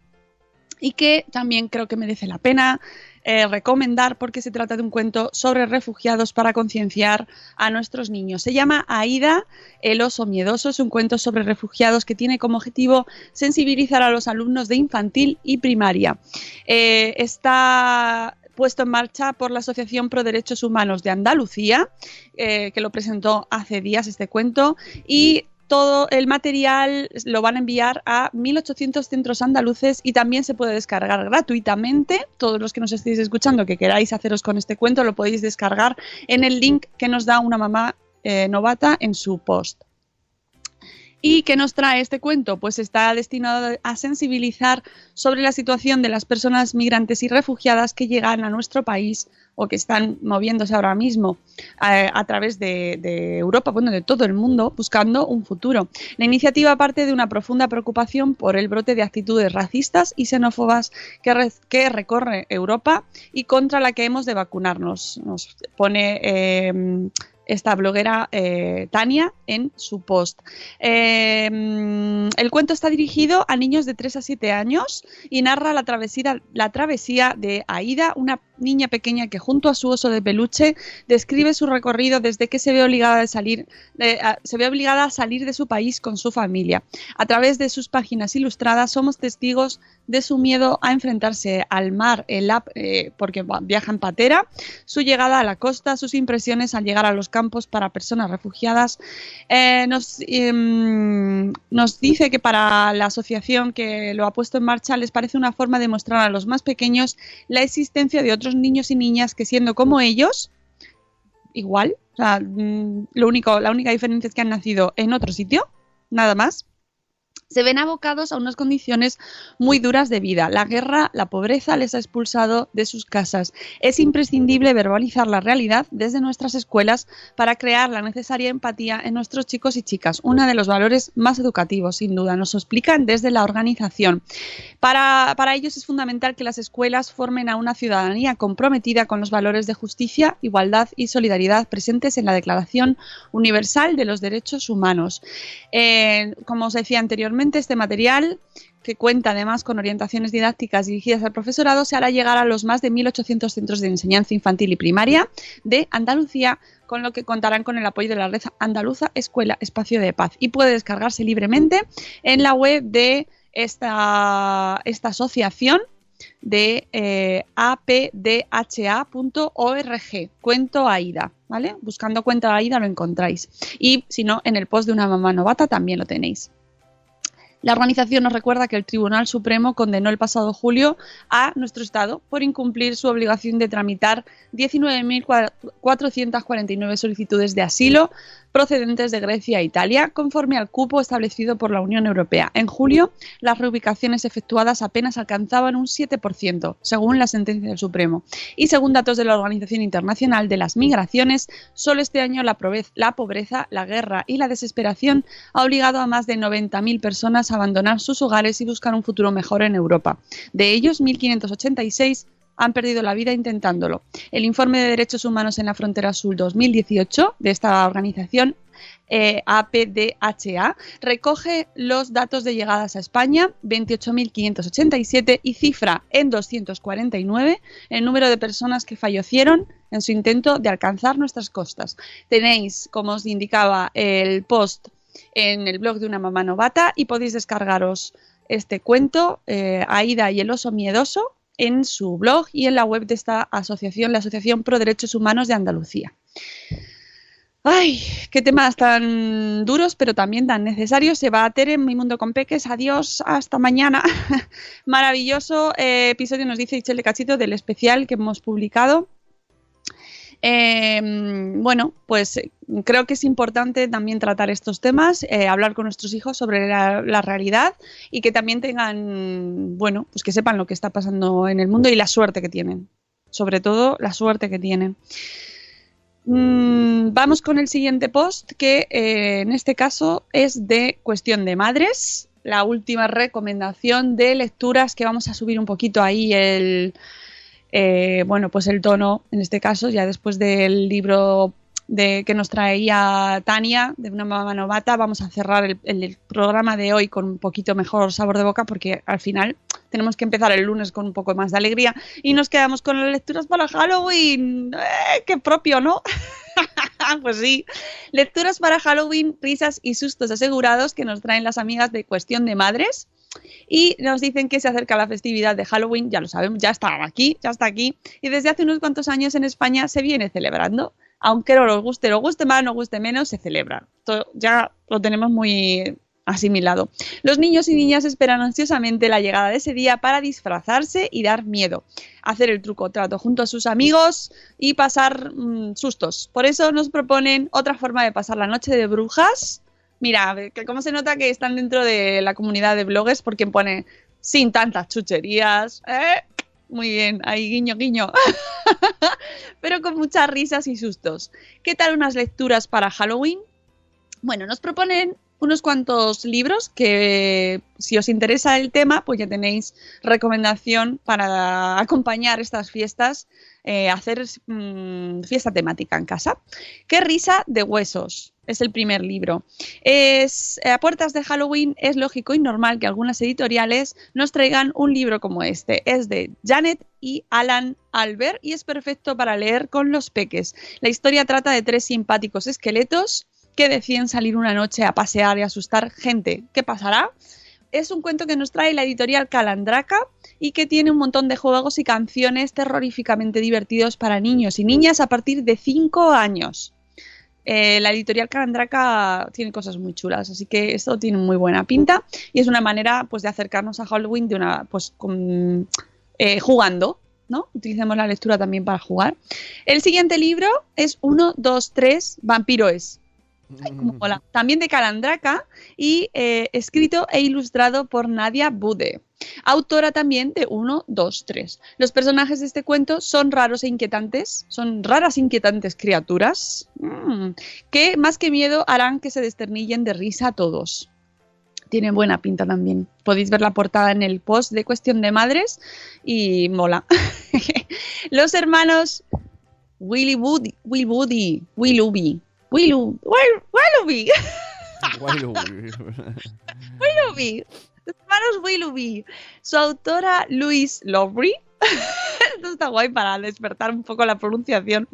y que también creo que merece la pena eh, recomendar porque se trata de un cuento sobre refugiados para concienciar a nuestros niños. Se llama Aida, el oso miedoso. Es un cuento sobre refugiados que tiene como objetivo sensibilizar a los alumnos de infantil y primaria. Eh, está puesto en marcha por la Asociación Pro Derechos Humanos de Andalucía, que lo presentó hace días este cuento, y todo el material lo van a enviar a 1.800 centros andaluces y también se puede descargar gratuitamente. Todos los que nos estéis escuchando que queráis haceros con este cuento lo podéis descargar en el link que nos da una mamá eh, novata en su post. ¿Y qué nos trae este cuento? Pues está destinado a sensibilizar sobre la situación de las personas migrantes y refugiadas que llegan a nuestro país o que están moviéndose ahora mismo eh, a través de, Europa, bueno, de todo el mundo, buscando un futuro. La iniciativa parte de una profunda preocupación por el brote de actitudes racistas y xenófobas que, que recorre Europa y contra la que hemos de vacunarnos. Nos pone eh, esta bloguera eh, Tania en su post. Mm, el cuento está dirigido a niños de 3 a 7 años y narra la travesía, la travesía de Aida, una niña pequeña que junto a su oso de peluche describe su recorrido desde que se ve obligada a salir de- a- se ve obligada a salir de su país con su familia. A través de sus páginas ilustradas somos testigos de su miedo a enfrentarse al mar, eh, porque viaja en patera, su llegada a la costa, sus impresiones al llegar a los campos para personas refugiadas. Eh, nos, em, nos dice que para la asociación que lo ha puesto en marcha les parece una forma de mostrar a los más pequeños la existencia de otros niños y niñas que siendo como ellos, igual, o sea, mm, lo único, la única diferencia es que han nacido en otro sitio, nada más, se ven abocados a unas condiciones muy duras de vida. La guerra, la pobreza les ha expulsado de sus casas. Es imprescindible verbalizar la realidad desde nuestras escuelas para crear la necesaria empatía en nuestros chicos y chicas, uno de los valores más educativos, sin duda. Nos explican desde la organización. Para, para ellos es fundamental que las escuelas formen a una ciudadanía comprometida con los valores de justicia, igualdad y solidaridad presentes en la Declaración Universal de los Derechos Humanos. Eh, como os decía anteriormente, este material, que cuenta además con orientaciones didácticas dirigidas al profesorado, se hará llegar a los más de 1.800 centros de enseñanza infantil y primaria de Andalucía, con lo que contarán con el apoyo de la red andaluza Escuela Espacio de Paz y puede descargarse libremente en la web de esta, esta asociación de eh, apdha.org, cuento AIDA, ¿vale? Buscando cuento AIDA lo encontráis. Y si no, en el post de una mamá novata también lo tenéis. La organización nos recuerda que el Tribunal Supremo condenó el pasado julio a nuestro Estado por incumplir su obligación de tramitar 19.449 solicitudes de asilo procedentes de Grecia e Italia, conforme al cupo establecido por la Unión Europea. En julio, las reubicaciones efectuadas apenas alcanzaban un 7%, según la sentencia del Supremo. Y según datos de la Organización Internacional de las Migraciones, solo este año la, pobreza, la guerra y la desesperación ha obligado a más de 90.000 personas a abandonar sus hogares y buscar un futuro mejor en Europa. De ellos, 1.586 han perdido la vida intentándolo. El informe de derechos humanos en la frontera sur 2018 de esta organización eh, APDHA recoge los datos de llegadas a España, 28.587, y cifra en 249 el número de personas que fallecieron en su intento de alcanzar nuestras costas. Tenéis, como os indicaba, el post en el blog de una mamá novata y podéis descargaros este cuento, eh, Aida y el oso miedoso, en su blog y en la web de esta asociación, la Asociación Pro Derechos Humanos de Andalucía. Ay, qué temas tan duros, pero también tan necesarios. Se va a Tere en Mi Mundo con Peques. Adiós, hasta mañana. [laughs] Maravilloso eh, episodio, nos dice Ichel de Cachito, del especial que hemos publicado. Eh, bueno, pues eh, creo que es importante también tratar estos temas, eh, hablar con nuestros hijos sobre la, la, realidad y que también tengan, bueno, pues que sepan lo que está pasando en el mundo y la suerte que tienen. Sobre todo la suerte que tienen. Mm, vamos con el siguiente post que eh, en este caso es de cuestión de madres. La última recomendación de lecturas que vamos a subir un poquito ahí el eh, bueno, pues el tono, en este caso, ya después del libro de, que nos traía Tania, de una mamá novata, vamos a cerrar el, programa de hoy con un poquito mejor sabor de boca porque al final tenemos que empezar el lunes con un poco más de alegría y nos quedamos con las lecturas para Halloween. ¡Eh, ¡Qué propio, ¿no? [laughs] pues sí, lecturas para Halloween, risas y sustos asegurados que nos traen las amigas de Cuestión de Madres y nos dicen que se acerca la festividad de Halloween, ya lo sabemos, ya está aquí, ya está aquí, y desde hace unos cuantos años en España se viene celebrando, aunque no nos guste, nos guste más, nos guste menos, se celebra. Ya lo tenemos muy asimilado. Los niños y niñas esperan ansiosamente la llegada de ese día para disfrazarse y dar miedo, hacer el truco trato junto a sus amigos y pasar mmm, sustos. Por eso nos proponen otra forma de pasar la noche de brujas Mira, cómo se nota que están dentro de la comunidad de bloggers porque pone sin tantas chucherías. ¿eh? Muy bien, ahí guiño, guiño. [laughs] Pero con muchas risas y sustos. ¿Qué tal unas lecturas para Halloween? Bueno, nos proponen unos cuantos libros que si os interesa el tema, pues ya tenéis recomendación para acompañar estas fiestas, eh, hacer mmm, fiesta temática en casa. Qué risa de huesos es el primer libro. Es, a puertas de Halloween es lógico y normal que algunas editoriales nos traigan un libro como este. Es de Janet y Alan Albert y es perfecto para leer con los peques. La historia trata de tres simpáticos esqueletos que deciden salir una noche a pasear y asustar gente. ¿Qué pasará? Es un cuento que nos trae la editorial Calandraca y que tiene un montón de juegos y canciones terroríficamente divertidos para niños y niñas a partir de 5 años. Eh, la editorial Calandraca tiene cosas muy chulas, así que esto tiene muy buena pinta y es una manera pues de acercarnos a Halloween de una pues eh, jugando, ¿no? Utilicemos la lectura también para jugar. El siguiente libro es 1, 2, 3, Vampiro es. Ay, mola. También de Calandraca y eh, escrito e ilustrado por Nadia Bude. Autora también de 1, 2, 3. Los personajes de este cuento son raros e inquietantes, son raras e inquietantes criaturas mm, que más que miedo harán que se desternillen de risa a todos. Tiene buena pinta también. Podéis ver la portada en el post de Cuestión de Madres y mola. [laughs] Los hermanos Willy Woody, Will Woody, Willoughby, Willu, Will- Willoughby, Willoughby, los hermanos Willoughby. Su autora Louise Lowry. [laughs] [laughs] Esto está guay para despertar un poco la pronunciación.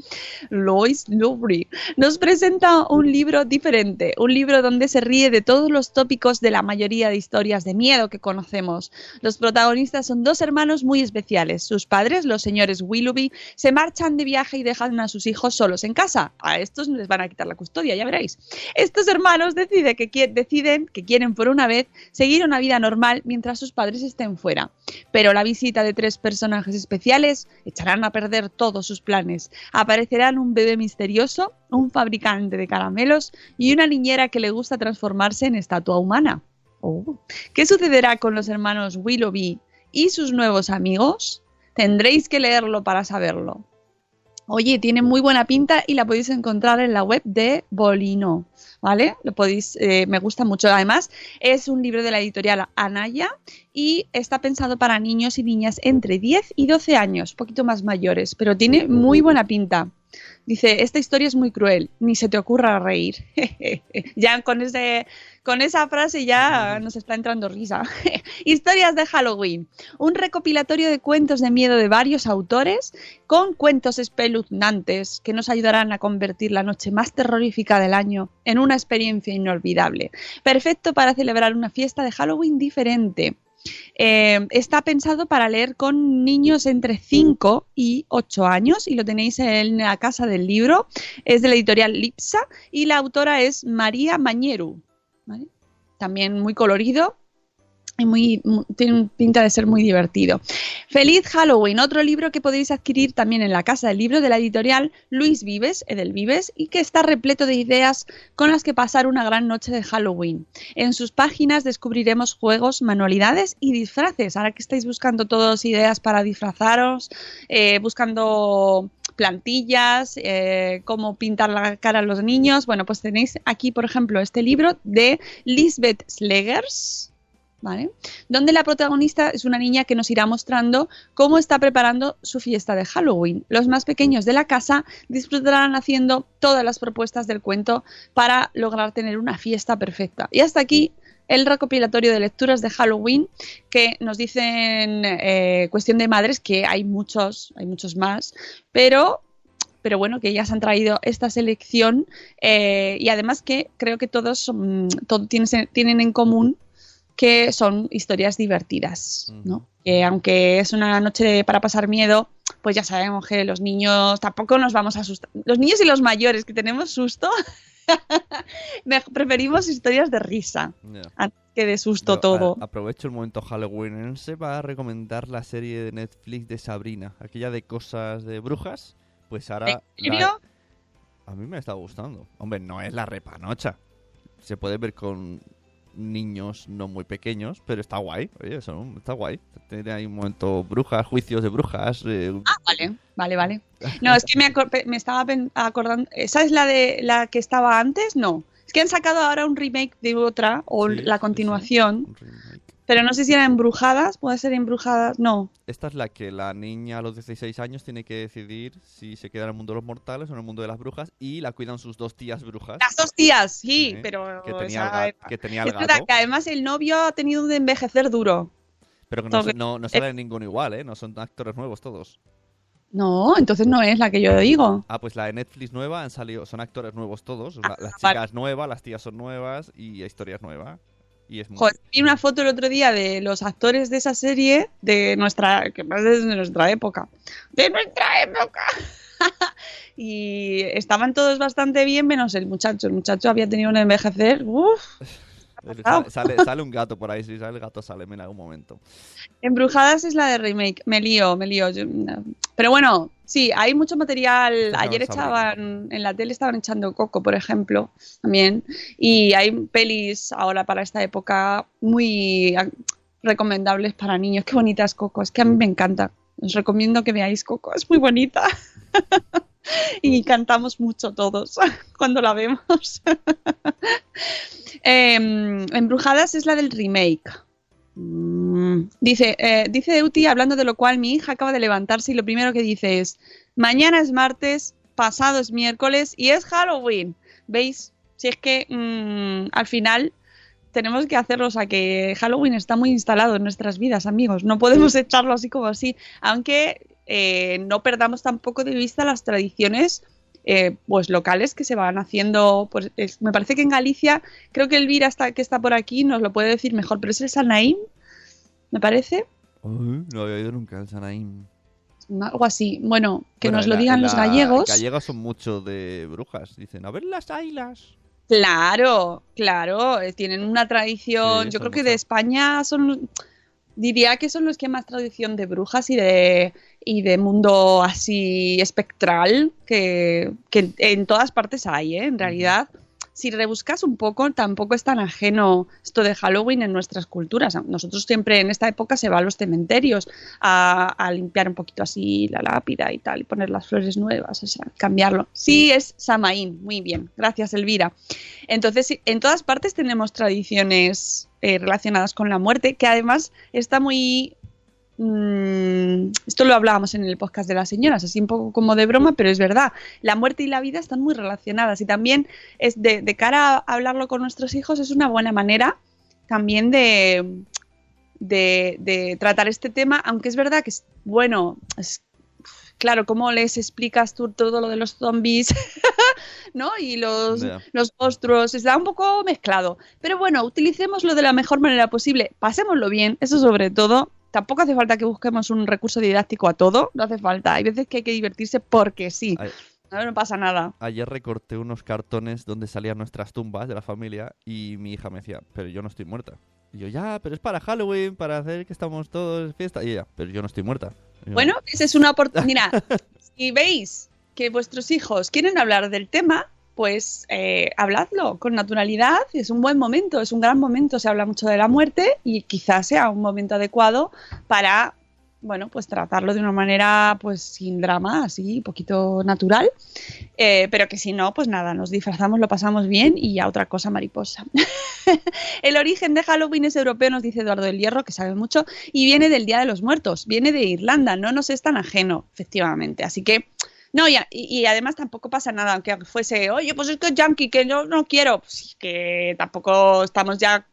Louise Lowry nos presenta un libro diferente, un libro donde se ríe de todos los tópicos de la mayoría de historias de miedo que conocemos. Los protagonistas son dos hermanos muy especiales. Sus padres, los señores Willoughby, se marchan de viaje y dejan a sus hijos solos en casa. A estos les van a quitar la custodia, ya veréis. Estos hermanos decide que deciden que quieren por una vez seguir una vida normal mientras sus padres estén fuera. Pero la visita de tres personajes especiales echarán a perder todos sus planes. Aparecerán un bebé misterioso, un fabricante de caramelos y una niñera que le gusta transformarse en estatua humana. Oh. ¿Qué sucederá con los hermanos Willoughby y sus nuevos amigos? Tendréis que leerlo para saberlo. Oye, tiene muy buena pinta y la podéis encontrar en la web de Bolino, ¿vale? Lo podéis, eh, me gusta mucho. Además, es un libro de la editorial Anaya y está pensado para niños y niñas entre 10 y 12 años, un poquito más mayores, pero tiene muy buena pinta. Dice, esta historia es muy cruel, ni se te ocurra reír. [laughs] ya con, ese, con esa frase ya nos está entrando risa. [laughs] Historias de Halloween, un recopilatorio de cuentos de miedo de varios autores con cuentos espeluznantes que nos ayudarán a convertir la noche más terrorífica del año en una experiencia inolvidable. Perfecto para celebrar una fiesta de Halloween diferente. Eh, está pensado para leer con niños entre 5 y 8 años y lo tenéis en la casa del libro. Es de la editorial Lipsa y la autora es María Mañeru. ¿Vale? También muy colorido y muy, mu- tiene pinta de ser muy divertido. Feliz Halloween, otro libro que podéis adquirir también en la casa del libro de la editorial Luis Vives, Edel Vives, y que está repleto de ideas con las que pasar una gran noche de Halloween. En sus páginas descubriremos juegos, manualidades y disfraces. Ahora que estáis buscando todos ideas para disfrazaros, eh, buscando plantillas, eh, cómo pintar la cara a los niños, bueno, pues tenéis aquí, por ejemplo, este libro de Lisbeth Slegers. ¿Vale? Donde la protagonista es una niña que nos irá mostrando cómo está preparando su fiesta de Halloween. Los más pequeños de la casa disfrutarán haciendo todas las propuestas del cuento para lograr tener una fiesta perfecta. Y hasta aquí el recopilatorio de lecturas de Halloween que nos dicen eh, cuestión de madres que hay muchos, hay muchos más, pero pero bueno, que ya se han traído esta selección eh, y además que creo que todos son- todo tienen, tienen en común que son historias divertidas, ¿no? Que aunque es una noche para pasar miedo, pues ya sabemos que los niños tampoco nos vamos a asustar. Los niños y los mayores que tenemos susto, [laughs] preferimos historias de risa antes que de susto Yo, todo. a- aprovecho el momento halloweenense para recomendar la serie de Netflix de Sabrina, aquella de cosas de brujas. Pues ahora. ¿En la-? A mí me está gustando. Hombre, no es la repanocha. Se puede ver con niños no muy pequeños, pero está guay. Oye, eso está guay. Tiene ahí un momento brujas, juicios de brujas. eh, Ah, vale, vale, vale. [laughs] No, es que me, estaba acordando. ¿Esa es la de la que estaba antes? No. Es que han sacado ahora un remake de otra, o Sí, la continuación. Pero no sé si era Embrujadas, puede ser Embrujadas. No. Esta es la que la niña a los 16 años tiene que decidir si se queda en el mundo de los mortales o en el mundo de las brujas y la cuidan sus dos tías brujas. Las dos tías, sí, Sí, pero. que o tenía, sea, el, ga- que tenía el es verdad que además el novio ha tenido un envejecer duro. Pero que no, no, no sale ninguno igual, ¿eh? No son actores nuevos todos. No, entonces no es la que yo digo. Ah, pues la de Netflix nueva han salido, son actores nuevos todos. La- las Ah, vale. chicas nuevas, las tías son nuevas y la historia es nueva. Y. Joder, vi una foto el otro día de los actores de esa serie de nuestra, que más de nuestra época. ¡De nuestra época! [laughs] y estaban todos bastante bien, menos el muchacho. El muchacho había tenido un envejecer. Uf. Sale, sale un gato por ahí, si sale el gato sale en algún momento. Embrujadas es la de remake. Me lío, me lío. Yo- no. Pero bueno, sí, hay mucho material. Claro, Ayer echaban, en la tele estaban echando Coco, por ejemplo, también. Y hay pelis ahora para esta época muy ah, recomendables para niños. Qué bonita es Coco, es que a mí me encanta. Os recomiendo que veáis Coco, es muy bonita. [laughs] [laughs] y cantamos mucho todos [laughs] cuando la vemos. [laughs] Em, Embrujadas es la del remake. Mm, Dice, eh, dice Euti, hablando de lo cual mi hija acaba de levantarse y lo primero que dice es, mañana es martes, pasado es miércoles y es Halloween. ¿Veis? Si es que mm, al final tenemos que hacerlo, o sea que Halloween está muy instalado en nuestras vidas, amigos. No podemos echarlo así como así, aunque eh, no perdamos tampoco de vista las tradiciones eh, pues locales que se van haciendo. Pues, es- me parece que en Galicia, creo que Elvira está, que está por aquí nos lo puede decir mejor, pero es el Sanaim, me parece. No había oído nunca el Sanaim. Algo así. Bueno, que Bueno, nos lo digan los gallegos. Gallegos son mucho de brujas. Dicen, a ver las ailas. Claro, claro, eh, tienen una tradición. Sí, Yo creo que de España son, diría que son los que más tradición de brujas y de y de mundo así espectral que, que en todas partes hay, ¿eh? En realidad, si rebuscas un poco, tampoco es tan ajeno esto de Halloween en nuestras culturas. Nosotros siempre en esta época se va a los cementerios a, a limpiar un poquito así la lápida y tal, y poner las flores nuevas, o sea, cambiarlo. Sí, es Samaín, muy bien, gracias Elvira. Entonces, en todas partes tenemos tradiciones eh, relacionadas con la muerte, que además está muy... mm, esto lo hablábamos en el podcast de las señoras, así un poco como de broma, pero es verdad. La muerte y la vida están muy relacionadas y también es de, de cara a hablarlo con nuestros hijos es una buena manera también de, de, tratar este tema, aunque es verdad que es bueno, es, claro, ¿cómo les explicas tú todo lo de los zombies? [laughs] ¿No? Y los, Ya. los monstruos, está un poco mezclado. Pero bueno, utilicémoslo de la mejor manera posible, pasémoslo bien, eso sobre todo. Tampoco hace falta que busquemos un recurso didáctico a todo, no hace falta. Hay veces que hay que divertirse porque sí. Ay. No, no pasa nada. Ayer recorté unos cartones donde salían nuestras tumbas de la familia y mi hija me decía, pero yo no estoy muerta. Y yo, ya, pero es para Halloween, para hacer que estamos todos de fiesta. Y ella, pero yo no estoy muerta. Yo, Bueno, esa es una oportunidad. [laughs] si veis que vuestros hijos quieren hablar del tema, pues eh, habladlo con naturalidad. Es un buen momento, es un gran momento. Se habla mucho de la muerte y quizás sea un momento adecuado para, bueno, pues tratarlo de una manera, pues sin drama, así, un poquito natural. Eh, pero que si no, pues nada, nos disfrazamos, lo pasamos bien y a otra cosa mariposa. [laughs] El origen de Halloween es europeo, nos dice Eduardo del Hierro, que sabe mucho, y viene del Día de los Muertos, viene de Irlanda, no nos es tan ajeno, efectivamente. Así que, no, y, y- además tampoco pasa nada, aunque fuese, oye, pues es que es yankee, que yo no quiero, pues que tampoco estamos ya,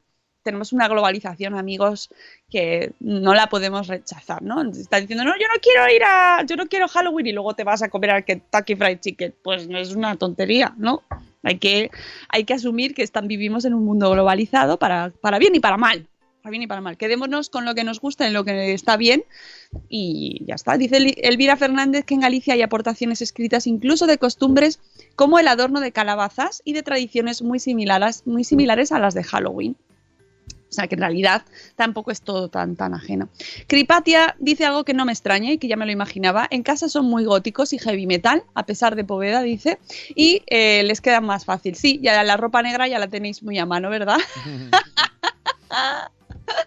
tenemos una globalización, amigos, que no la podemos rechazar, ¿no? Está diciendo, no, yo no quiero ir a, yo no quiero Halloween y luego te vas a comer al Kentucky Fried Chicken, pues no es una tontería, ¿no? Hay que, hay que asumir que están, vivimos en un mundo globalizado para, para bien y para mal. Para bien y para mal. Quedémonos con lo que nos gusta, en lo que está bien y ya está. Dice El- Elvira Fernández que en Galicia hay aportaciones escritas incluso de costumbres como el adorno de calabazas y de tradiciones muy similares, muy similares a las de Halloween. O sea que en realidad tampoco es todo tan, tan ajeno. Cripatia dice algo que no me extraña y que ya me lo imaginaba. En casa son muy góticos y heavy metal, a pesar de Poveda, dice, y eh, les queda más fácil. Sí, ya la ropa negra ya la tenéis muy a mano, ¿verdad? [laughs] [laughs]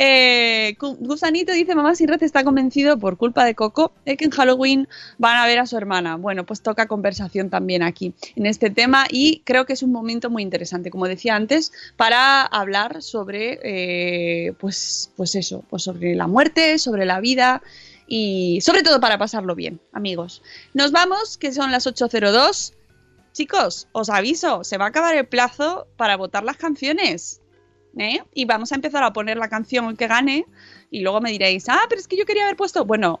Eh, Gu- Gusanito dice, mamá sin red está convencido por culpa de Coco de que en Halloween van a ver a su hermana. Bueno, pues toca conversación también aquí en este tema y creo que es un momento muy interesante, como decía antes, para hablar sobre, eh, pues, pues eso, pues sobre la muerte, sobre la vida y sobre todo para pasarlo bien, amigos. Nos vamos, que son las 8.02. Chicos, os aviso, se va a acabar el plazo para votar las canciones. ¿Eh? Y vamos a empezar a poner la canción que gane y luego me diréis, ah, pero es que yo quería haber puesto, bueno,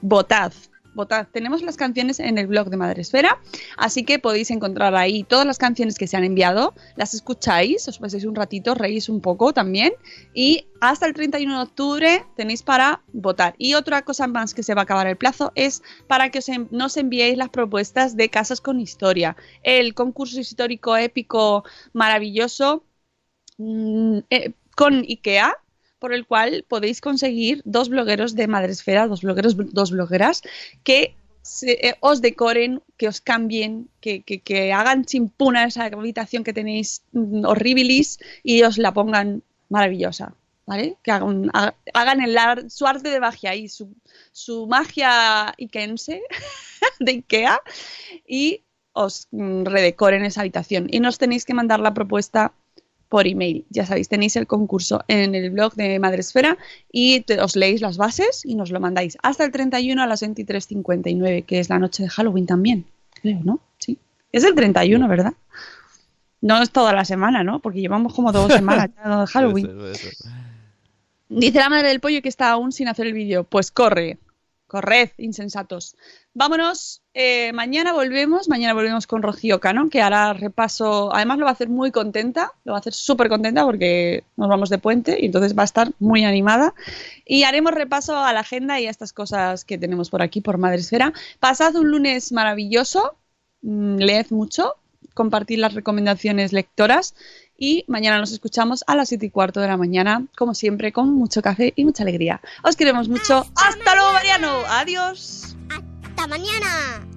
votad, votad. Tenemos las canciones en el blog de Madresfera, así que podéis encontrar ahí todas las canciones que se han enviado, las escucháis, os pasáis un ratito, reís un poco también y hasta el 31 de octubre tenéis para votar. Y otra cosa más que se va a acabar el plazo es para que os nos enviéis las propuestas de Casas con Historia, el concurso histórico épico maravilloso mm, eh, con IKEA, por el cual podéis conseguir dos blogueros de Madresfera, dos blogueros, dos blogueras, que eh, os decoren, que os cambien, que, que- hagan chimpuna esa habitación que tenéis mm, horribilis y os la pongan maravillosa, ¿vale? Que hagan, ha- hagan el su arte de magia y su, su magia ikense [laughs] de Ikea y os mm, redecoren esa habitación. Y nos tenéis que mandar la propuesta por email. Ya sabéis, tenéis el concurso en el blog de Madresfera y te- os leéis las bases y nos lo mandáis hasta el 31 a las 23.59, que es la noche de Halloween también, creo, ¿no? Sí. Es el 31, ¿verdad? No es toda la semana, ¿no? Porque llevamos como dos semanas de [laughs] Halloween. Puede ser, puede ser. Dice la madre del pollo que está aún sin hacer el vídeo. Pues corre, corred, insensatos. Vámonos, eh, mañana volvemos, mañana volvemos con Rocío Cano, que hará repaso, además lo va a hacer muy contenta, lo va a hacer súper contenta porque nos vamos de puente y entonces va a estar muy animada. Y haremos repaso a la agenda y a estas cosas que tenemos por aquí, por Madresfera. Pasad un lunes maravilloso, mm, leed mucho, compartid las recomendaciones lectoras y mañana nos escuchamos a las 7 y cuarto de la mañana, como siempre, con mucho café y mucha alegría. Os queremos mucho. ¡Hasta luego, Mariano! ¡Adiós! Hasta mañana.